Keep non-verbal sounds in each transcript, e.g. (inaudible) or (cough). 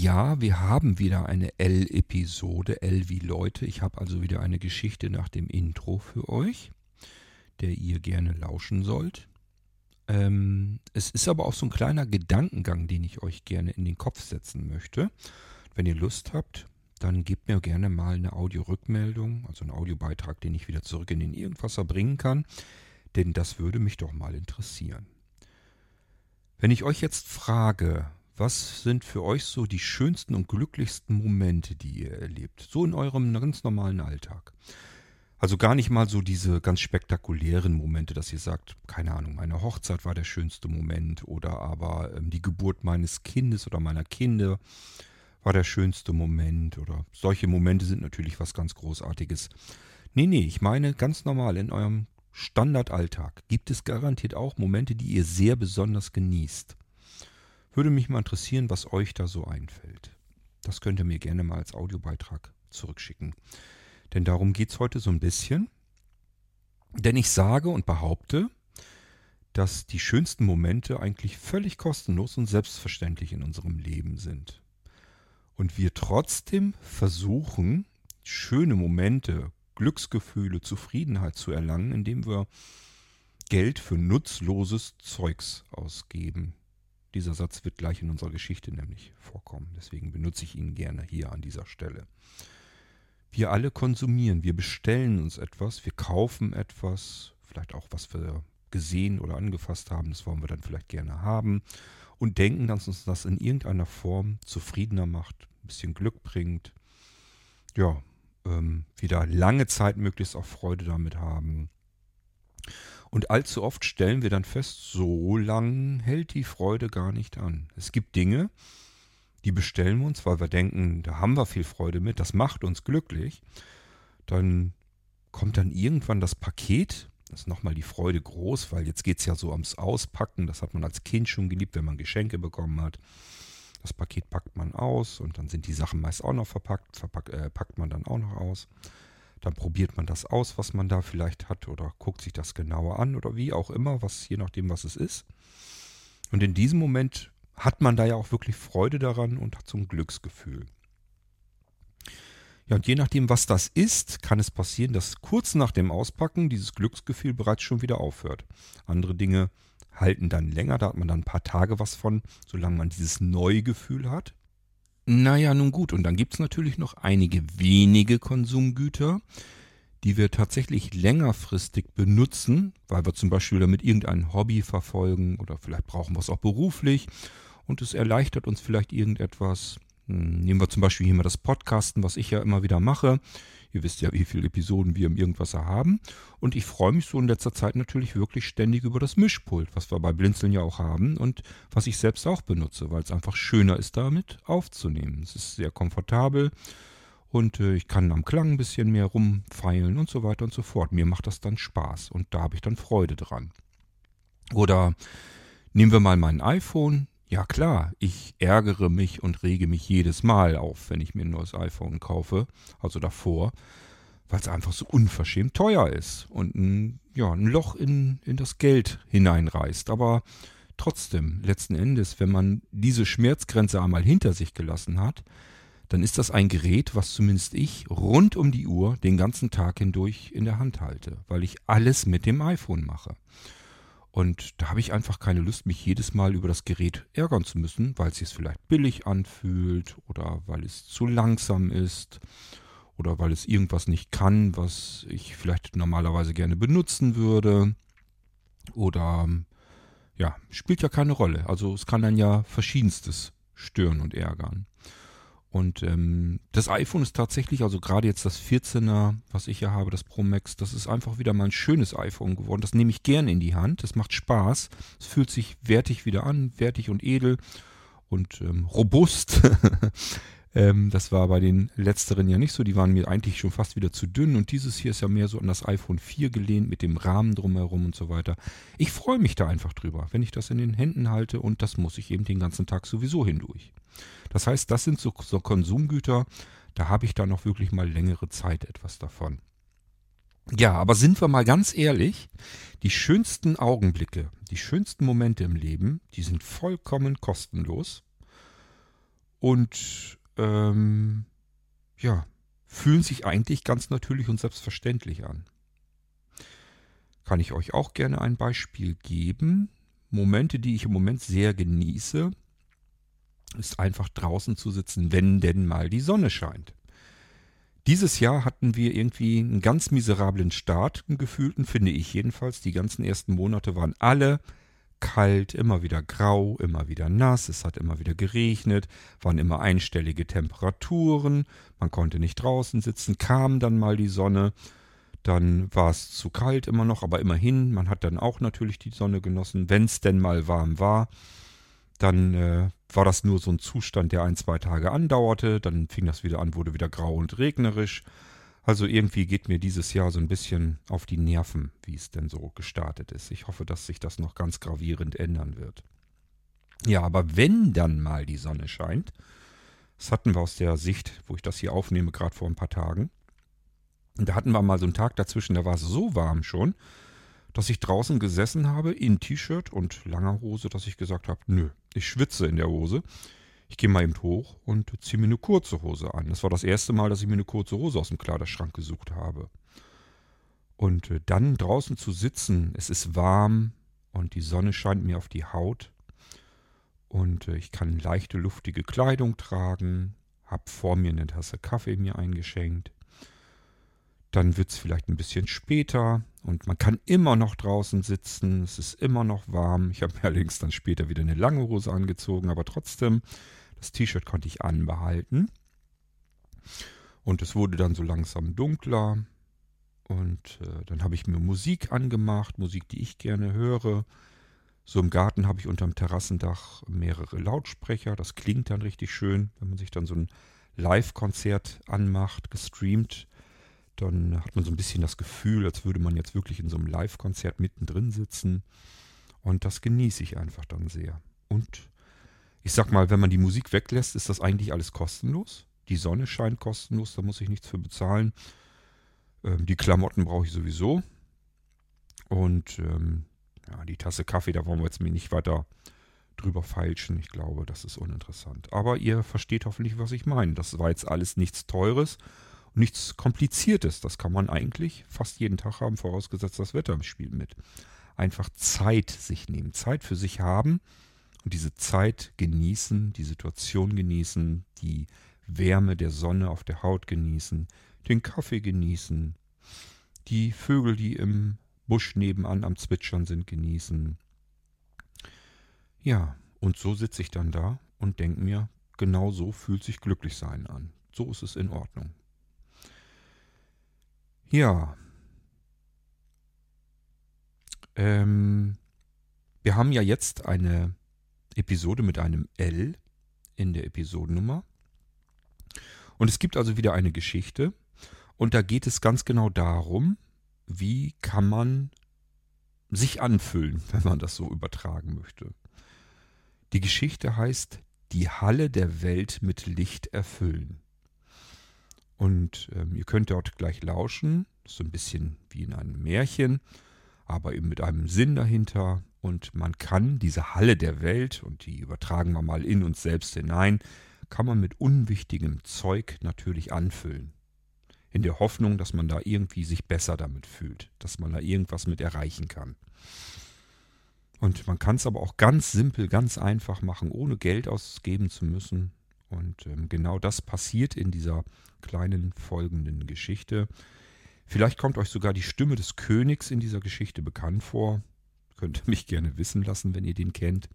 Ja, wir haben wieder eine L-Episode, L wie Leute. Ich habe also wieder eine Geschichte nach dem Intro für euch, der ihr gerne lauschen sollt. Ähm, es ist aber auch so ein kleiner Gedankengang, den ich euch gerne in den Kopf setzen möchte. Wenn ihr Lust habt, dann gebt mir gerne mal eine Audio-Rückmeldung, also einen Audiobeitrag, den ich wieder zurück in den Irgendwasser bringen kann, denn das würde mich doch mal interessieren. Wenn ich euch jetzt frage, was sind für euch so die schönsten und glücklichsten Momente, die ihr erlebt? So in eurem ganz normalen Alltag. Also gar nicht mal so diese ganz spektakulären Momente, dass ihr sagt, keine Ahnung, meine Hochzeit war der schönste Moment oder aber ähm, die Geburt meines Kindes oder meiner Kinder war der schönste Moment oder solche Momente sind natürlich was ganz Großartiges. Nee, nee, ich meine ganz normal in eurem Standardalltag gibt es garantiert auch Momente, die ihr sehr besonders genießt. Würde mich mal interessieren, was euch da so einfällt. Das könnt ihr mir gerne mal als Audiobeitrag zurückschicken. Denn darum geht es heute so ein bisschen. Denn ich sage und behaupte, dass die schönsten Momente eigentlich völlig kostenlos und selbstverständlich in unserem Leben sind. Und wir trotzdem versuchen, schöne Momente, Glücksgefühle, Zufriedenheit zu erlangen, indem wir Geld für nutzloses Zeugs ausgeben. Dieser Satz wird gleich in unserer Geschichte nämlich vorkommen. Deswegen benutze ich ihn gerne hier an dieser Stelle. Wir alle konsumieren, wir bestellen uns etwas, wir kaufen etwas, vielleicht auch was wir gesehen oder angefasst haben, das wollen wir dann vielleicht gerne haben und denken, dass uns das in irgendeiner Form zufriedener macht, ein bisschen Glück bringt, ja, ähm, wieder lange Zeit möglichst auch Freude damit haben. Und allzu oft stellen wir dann fest, so lang hält die Freude gar nicht an. Es gibt Dinge, die bestellen wir uns, weil wir denken, da haben wir viel Freude mit, das macht uns glücklich. Dann kommt dann irgendwann das Paket, das ist nochmal die Freude groß, weil jetzt geht es ja so ums Auspacken, das hat man als Kind schon geliebt, wenn man Geschenke bekommen hat. Das Paket packt man aus und dann sind die Sachen meist auch noch verpackt, verpackt, äh, packt man dann auch noch aus. Dann probiert man das aus, was man da vielleicht hat oder guckt sich das genauer an oder wie auch immer, was je nachdem, was es ist. Und in diesem Moment hat man da ja auch wirklich Freude daran und hat so ein Glücksgefühl. Ja, und je nachdem, was das ist, kann es passieren, dass kurz nach dem Auspacken dieses Glücksgefühl bereits schon wieder aufhört. Andere Dinge halten dann länger, da hat man dann ein paar Tage was von, solange man dieses Neugefühl hat. Naja, nun gut, und dann gibt es natürlich noch einige wenige Konsumgüter, die wir tatsächlich längerfristig benutzen, weil wir zum Beispiel damit irgendein Hobby verfolgen oder vielleicht brauchen wir es auch beruflich und es erleichtert uns vielleicht irgendetwas. Hm, nehmen wir zum Beispiel hier mal das Podcasten, was ich ja immer wieder mache. Ihr wisst ja, wie viele Episoden wir im Irgendwasser haben. Und ich freue mich so in letzter Zeit natürlich wirklich ständig über das Mischpult, was wir bei Blinzeln ja auch haben und was ich selbst auch benutze, weil es einfach schöner ist, damit aufzunehmen. Es ist sehr komfortabel und äh, ich kann am Klang ein bisschen mehr rumfeilen und so weiter und so fort. Mir macht das dann Spaß und da habe ich dann Freude dran. Oder nehmen wir mal mein iPhone. Ja klar, ich ärgere mich und rege mich jedes Mal auf, wenn ich mir ein neues iPhone kaufe, also davor, weil es einfach so unverschämt teuer ist und ein, ja, ein Loch in, in das Geld hineinreißt. Aber trotzdem, letzten Endes, wenn man diese Schmerzgrenze einmal hinter sich gelassen hat, dann ist das ein Gerät, was zumindest ich rund um die Uhr den ganzen Tag hindurch in der Hand halte, weil ich alles mit dem iPhone mache. Und da habe ich einfach keine Lust, mich jedes Mal über das Gerät ärgern zu müssen, weil es sich vielleicht billig anfühlt oder weil es zu langsam ist oder weil es irgendwas nicht kann, was ich vielleicht normalerweise gerne benutzen würde. Oder ja, spielt ja keine Rolle. Also es kann dann ja verschiedenstes stören und ärgern. Und ähm, das iPhone ist tatsächlich, also gerade jetzt das 14er, was ich hier habe, das Pro Max, das ist einfach wieder mal ein schönes iPhone geworden. Das nehme ich gerne in die Hand. Das macht Spaß. Es fühlt sich wertig wieder an, wertig und edel und ähm, robust. (laughs) ähm, das war bei den letzteren ja nicht so. Die waren mir eigentlich schon fast wieder zu dünn. Und dieses hier ist ja mehr so an das iPhone 4 gelehnt mit dem Rahmen drumherum und so weiter. Ich freue mich da einfach drüber, wenn ich das in den Händen halte. Und das muss ich eben den ganzen Tag sowieso hindurch. Das heißt, das sind so, so Konsumgüter, da habe ich dann noch wirklich mal längere Zeit etwas davon. Ja, aber sind wir mal ganz ehrlich, die schönsten Augenblicke, die schönsten Momente im Leben, die sind vollkommen kostenlos. und ähm, ja, fühlen sich eigentlich ganz natürlich und selbstverständlich an. Kann ich euch auch gerne ein Beispiel geben. Momente, die ich im Moment sehr genieße, ist einfach draußen zu sitzen, wenn denn mal die Sonne scheint. Dieses Jahr hatten wir irgendwie einen ganz miserablen Start, einen gefühlten, finde ich jedenfalls. Die ganzen ersten Monate waren alle kalt, immer wieder grau, immer wieder nass, es hat immer wieder geregnet, waren immer einstellige Temperaturen, man konnte nicht draußen sitzen, kam dann mal die Sonne, dann war es zu kalt immer noch, aber immerhin, man hat dann auch natürlich die Sonne genossen, wenn es denn mal warm war. Dann äh, war das nur so ein Zustand, der ein, zwei Tage andauerte, dann fing das wieder an, wurde wieder grau und regnerisch. Also irgendwie geht mir dieses Jahr so ein bisschen auf die Nerven, wie es denn so gestartet ist. Ich hoffe, dass sich das noch ganz gravierend ändern wird. Ja, aber wenn dann mal die Sonne scheint, das hatten wir aus der Sicht, wo ich das hier aufnehme, gerade vor ein paar Tagen. Und da hatten wir mal so einen Tag dazwischen, da war es so warm schon, dass ich draußen gesessen habe in T-Shirt und langer Hose, dass ich gesagt habe, nö, ich schwitze in der Hose ich gehe mal eben hoch und ziehe mir eine kurze Hose an. Das war das erste Mal, dass ich mir eine kurze Hose aus dem Kleiderschrank gesucht habe. Und äh, dann draußen zu sitzen, es ist warm und die Sonne scheint mir auf die Haut. Und äh, ich kann leichte, luftige Kleidung tragen, habe vor mir eine Tasse Kaffee mir eingeschenkt. Dann wird es vielleicht ein bisschen später und man kann immer noch draußen sitzen. Es ist immer noch warm. Ich habe mir allerdings dann später wieder eine lange Hose angezogen, aber trotzdem das T-Shirt konnte ich anbehalten. Und es wurde dann so langsam dunkler. Und äh, dann habe ich mir Musik angemacht, Musik, die ich gerne höre. So im Garten habe ich unterm Terrassendach mehrere Lautsprecher. Das klingt dann richtig schön, wenn man sich dann so ein Live-Konzert anmacht, gestreamt. Dann hat man so ein bisschen das Gefühl, als würde man jetzt wirklich in so einem Live-Konzert mittendrin sitzen. Und das genieße ich einfach dann sehr. Und ich sag mal, wenn man die Musik weglässt, ist das eigentlich alles kostenlos. Die Sonne scheint kostenlos, da muss ich nichts für bezahlen. Ähm, die Klamotten brauche ich sowieso. Und ähm, ja, die Tasse Kaffee, da wollen wir jetzt mir nicht weiter drüber feilschen. Ich glaube, das ist uninteressant. Aber ihr versteht hoffentlich, was ich meine. Das war jetzt alles nichts Teures und nichts Kompliziertes. Das kann man eigentlich fast jeden Tag haben, vorausgesetzt das Wetter spielt mit. Einfach Zeit sich nehmen, Zeit für sich haben und diese Zeit genießen, die Situation genießen, die Wärme der Sonne auf der Haut genießen, den Kaffee genießen, die Vögel, die im Busch nebenan am Zwitschern sind, genießen. Ja, und so sitze ich dann da und denke mir, genau so fühlt sich Glücklichsein an. So ist es in Ordnung. Ja. Ähm, wir haben ja jetzt eine Episode mit einem L in der Episodennummer. Und es gibt also wieder eine Geschichte. Und da geht es ganz genau darum, wie kann man sich anfüllen, (laughs) wenn man das so übertragen möchte. Die Geschichte heißt Die Halle der Welt mit Licht erfüllen. Und ähm, ihr könnt dort gleich lauschen, so ein bisschen wie in einem Märchen, aber eben mit einem Sinn dahinter. Und man kann diese Halle der Welt, und die übertragen wir mal in uns selbst hinein, kann man mit unwichtigem Zeug natürlich anfüllen. In der Hoffnung, dass man da irgendwie sich besser damit fühlt, dass man da irgendwas mit erreichen kann. Und man kann es aber auch ganz simpel, ganz einfach machen, ohne Geld ausgeben zu müssen. Und ähm, genau das passiert in dieser kleinen folgenden Geschichte. Vielleicht kommt euch sogar die Stimme des Königs in dieser Geschichte bekannt vor. Könnt ihr mich gerne wissen lassen, wenn ihr den kennt.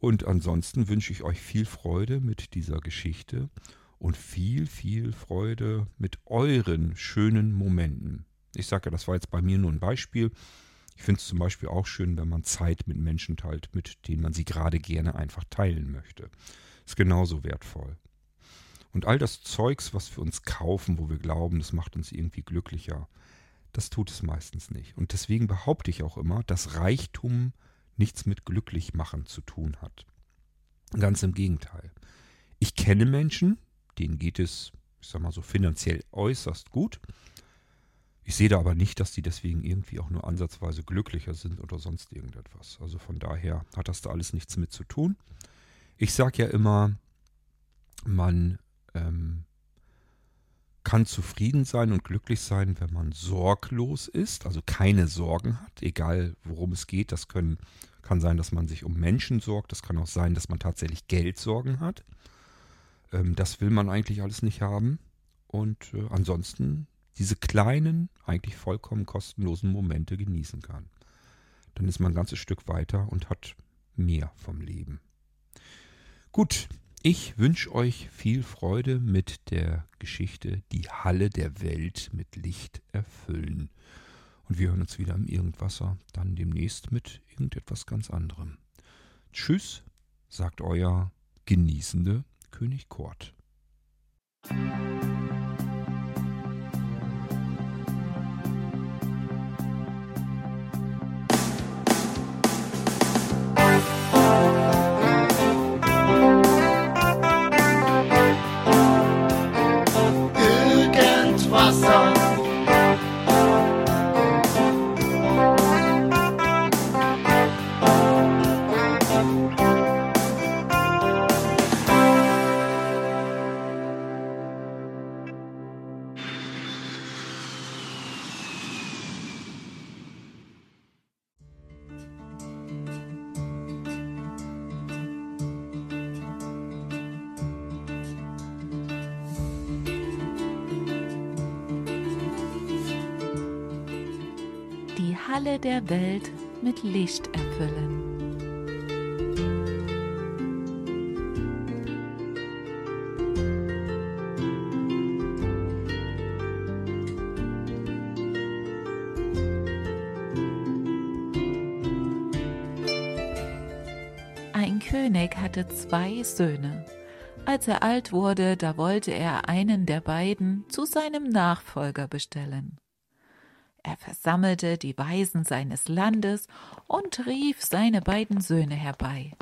Und ansonsten wünsche ich euch viel Freude mit dieser Geschichte und viel, viel Freude mit euren schönen Momenten. Ich sage ja, das war jetzt bei mir nur ein Beispiel. Ich finde es zum Beispiel auch schön, wenn man Zeit mit Menschen teilt, mit denen man sie gerade gerne einfach teilen möchte. Ist genauso wertvoll. Und all das Zeugs, was wir uns kaufen, wo wir glauben, das macht uns irgendwie glücklicher, das tut es meistens nicht. Und deswegen behaupte ich auch immer, dass Reichtum nichts mit Glücklichmachen zu tun hat. Ganz im Gegenteil. Ich kenne Menschen, denen geht es, ich sag mal so, finanziell äußerst gut. Ich sehe da aber nicht, dass die deswegen irgendwie auch nur ansatzweise glücklicher sind oder sonst irgendetwas. Also von daher hat das da alles nichts mit zu tun. Ich sage ja immer, Man ähm, kann zufrieden sein und glücklich sein, wenn man sorglos ist, also keine Sorgen hat, egal worum es geht. Das können, kann sein, dass man sich um Menschen sorgt, das kann auch sein, dass man tatsächlich Geldsorgen hat. Ähm, das will man eigentlich alles nicht haben. Und äh, ansonsten diese kleinen, eigentlich vollkommen kostenlosen Momente genießen kann. Dann ist man ein ganzes Stück weiter und hat mehr vom Leben. Gut, ich wünsche euch viel Freude mit der Geschichte Die Halle der Welt mit Licht erfüllen. Und wir hören uns wieder im Irgendwasser, dann demnächst mit irgendetwas ganz anderem. Tschüss, sagt euer genießende König Kort. Halle der Welt mit Licht erfüllen. Ein König hatte zwei Söhne. Als er alt wurde, da wollte er einen der beiden zu seinem Nachfolger bestellen. Er versammelte die Weisen seines Landes und rief seine beiden Söhne herbei.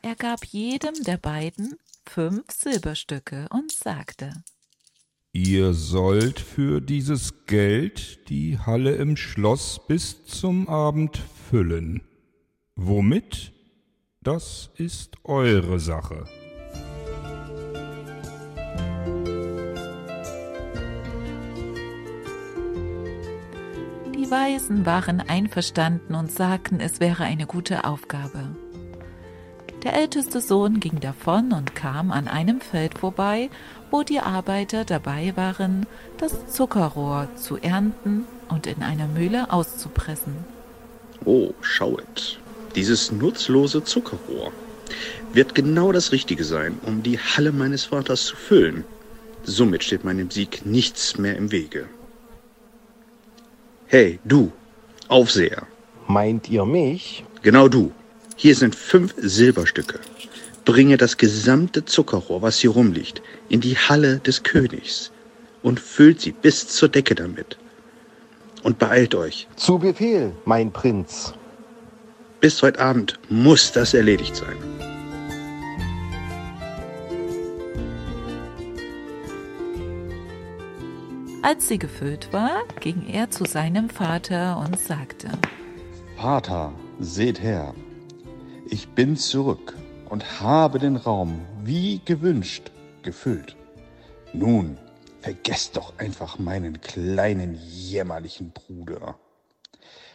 Er gab jedem der beiden fünf Silberstücke und sagte Ihr sollt für dieses Geld die Halle im Schloss bis zum Abend füllen. Womit? Das ist eure Sache. Die Weisen waren einverstanden und sagten, es wäre eine gute Aufgabe. Der älteste Sohn ging davon und kam an einem Feld vorbei, wo die Arbeiter dabei waren, das Zuckerrohr zu ernten und in einer Mühle auszupressen. Oh, schauet, dieses nutzlose Zuckerrohr wird genau das Richtige sein, um die Halle meines Vaters zu füllen. Somit steht meinem Sieg nichts mehr im Wege. Hey, du, Aufseher. Meint ihr mich? Genau du. Hier sind fünf Silberstücke. Bringe das gesamte Zuckerrohr, was hier rumliegt, in die Halle des Königs und füllt sie bis zur Decke damit. Und beeilt euch. Zu Befehl, mein Prinz. Bis heute Abend muss das erledigt sein. Als sie gefüllt war, ging er zu seinem Vater und sagte, Vater, seht her, ich bin zurück und habe den Raum, wie gewünscht, gefüllt. Nun, vergesst doch einfach meinen kleinen jämmerlichen Bruder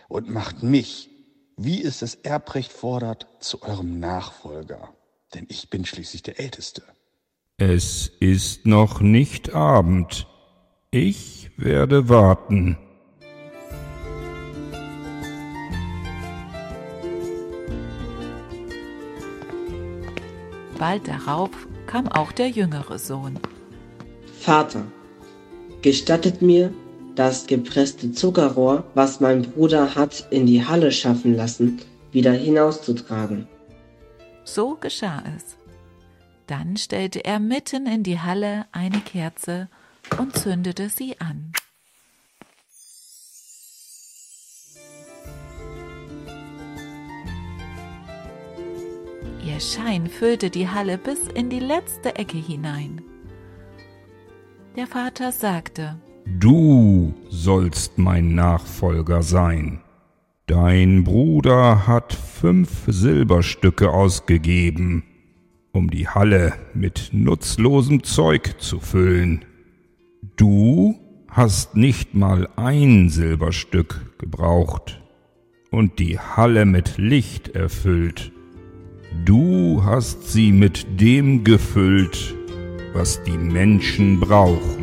und macht mich, wie es das Erbrecht fordert, zu eurem Nachfolger, denn ich bin schließlich der Älteste. Es ist noch nicht Abend, ich werde warten. Bald darauf kam auch der jüngere Sohn. Vater, gestattet mir, das gepresste Zuckerrohr, was mein Bruder hat in die Halle schaffen lassen, wieder hinauszutragen. So geschah es. Dann stellte er mitten in die Halle eine Kerze und zündete sie an. Ihr Schein füllte die Halle bis in die letzte Ecke hinein. Der Vater sagte, Du sollst mein Nachfolger sein. Dein Bruder hat fünf Silberstücke ausgegeben. um die Halle mit nutzlosem Zeug zu füllen. Du hast nicht mal ein Silberstück gebraucht und die Halle mit Licht erfüllt. Du hast sie mit dem gefüllt, was die Menschen brauchen.